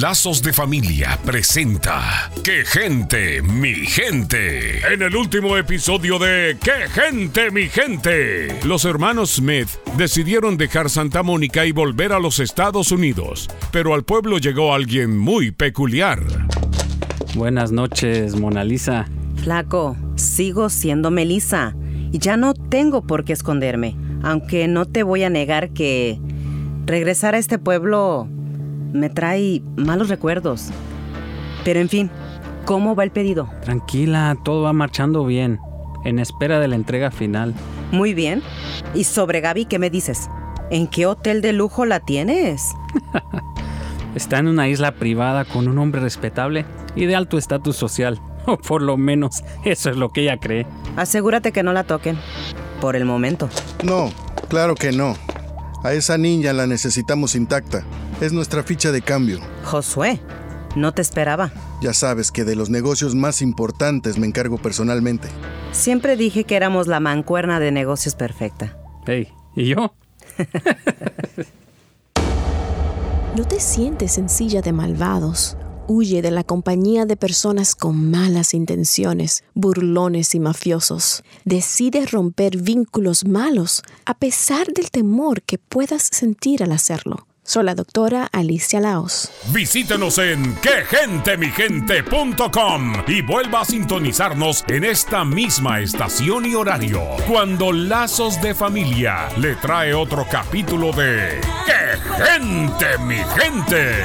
Lazos de Familia presenta ¡Qué gente, mi gente! En el último episodio de ¡Qué gente, mi gente! Los hermanos Smith decidieron dejar Santa Mónica y volver a los Estados Unidos, pero al pueblo llegó alguien muy peculiar. Buenas noches, Mona Lisa. Flaco, sigo siendo Melissa y ya no tengo por qué esconderme, aunque no te voy a negar que regresar a este pueblo me trae malos recuerdos. Pero en fin, ¿cómo va el pedido? Tranquila, todo va marchando bien, en espera de la entrega final. Muy bien. ¿Y sobre Gaby qué me dices? ¿En qué hotel de lujo la tienes? Está en una isla privada con un hombre respetable y de alto estatus social. O por lo menos eso es lo que ella cree. Asegúrate que no la toquen. Por el momento. No, claro que no. A esa niña la necesitamos intacta. Es nuestra ficha de cambio. Josué, no te esperaba. Ya sabes que de los negocios más importantes me encargo personalmente. Siempre dije que éramos la mancuerna de negocios perfecta. Hey, ¿y yo? No te sientes en silla de malvados. Huye de la compañía de personas con malas intenciones, burlones y mafiosos. Decide romper vínculos malos a pesar del temor que puedas sentir al hacerlo. Soy la doctora Alicia Laos. Visítenos en quegentemigente.com y vuelva a sintonizarnos en esta misma estación y horario cuando Lazos de Familia le trae otro capítulo de ¡Qué gente, mi gente!